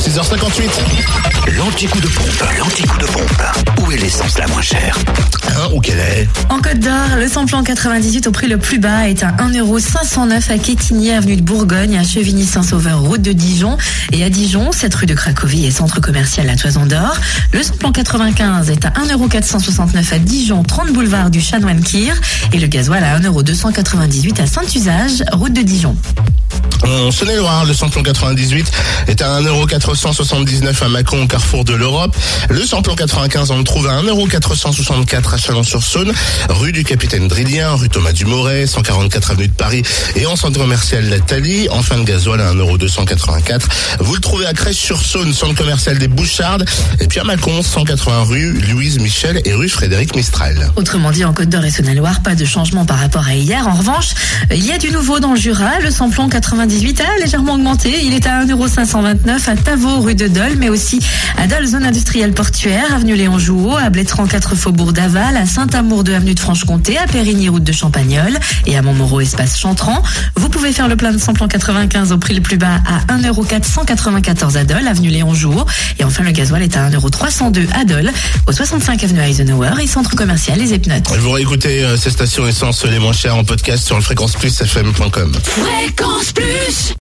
6h58. L'anti-coup de pompe, l'anti-coup de pompe. Où est l'essence la moins chère Hein, où qu'elle est En Côte d'Or, le samplon 98 au prix le plus bas est à 1,509€ à Quétigny, avenue de Bourgogne, à Chevigny-Saint-Sauveur, route de Dijon. Et à Dijon, cette rue de Cracovie et centre commercial La Toison d'Or. Le samplon 95 est à 1,469€ à Dijon, 30 boulevard du Chanoine-Kir. Et le gasoil à 1,298€ à Saint-Usage, route de Dijon. En Saône-et-Loire, le samplon 98 est à 1,479€ à Mâcon au carrefour de l'Europe. Le samplon 95, on le trouve à 1,464€ à Chalon-sur-Saône, rue du Capitaine Drillien, rue Thomas Dumoret, 144 avenue de Paris et en centre commercial La Thalie. Enfin, le gasoil à 1,284€. Vous le trouvez à Crèche-sur-Saône, centre commercial des Bouchardes. Et puis à Mâcon, 180 rue Louise Michel et rue Frédéric Mistral. Autrement dit, en Côte d'Or et Saône-et-Loire, pas de changement par rapport à hier. En revanche, il y a du nouveau dans le Jura. Le samplon 98 a légèrement augmenté. Il est à 1,529€ à Tavaux, rue de Dole, mais aussi à Dole, zone industrielle portuaire, avenue Léon Jouot, à Blétran 4 Faubourg d'Aval, à Saint-Amour 2 avenue de Franche-Comté, à Périgny, route de Champagnole et à Montmoreau, espace Chantran. Vous pouvez faire le plein de samplon 95 au prix le plus bas à 1,494€ à Dole, avenue Léon Jouot. Et enfin, le gasoil est à 1,302€ à Dole, au 65 avenue Eisenhower et centre commercial Les Epnotes. Vous réécoutez euh, ces stations essence les moins chères en podcast sur le fréquenceplusfm.com. Fréquence Plus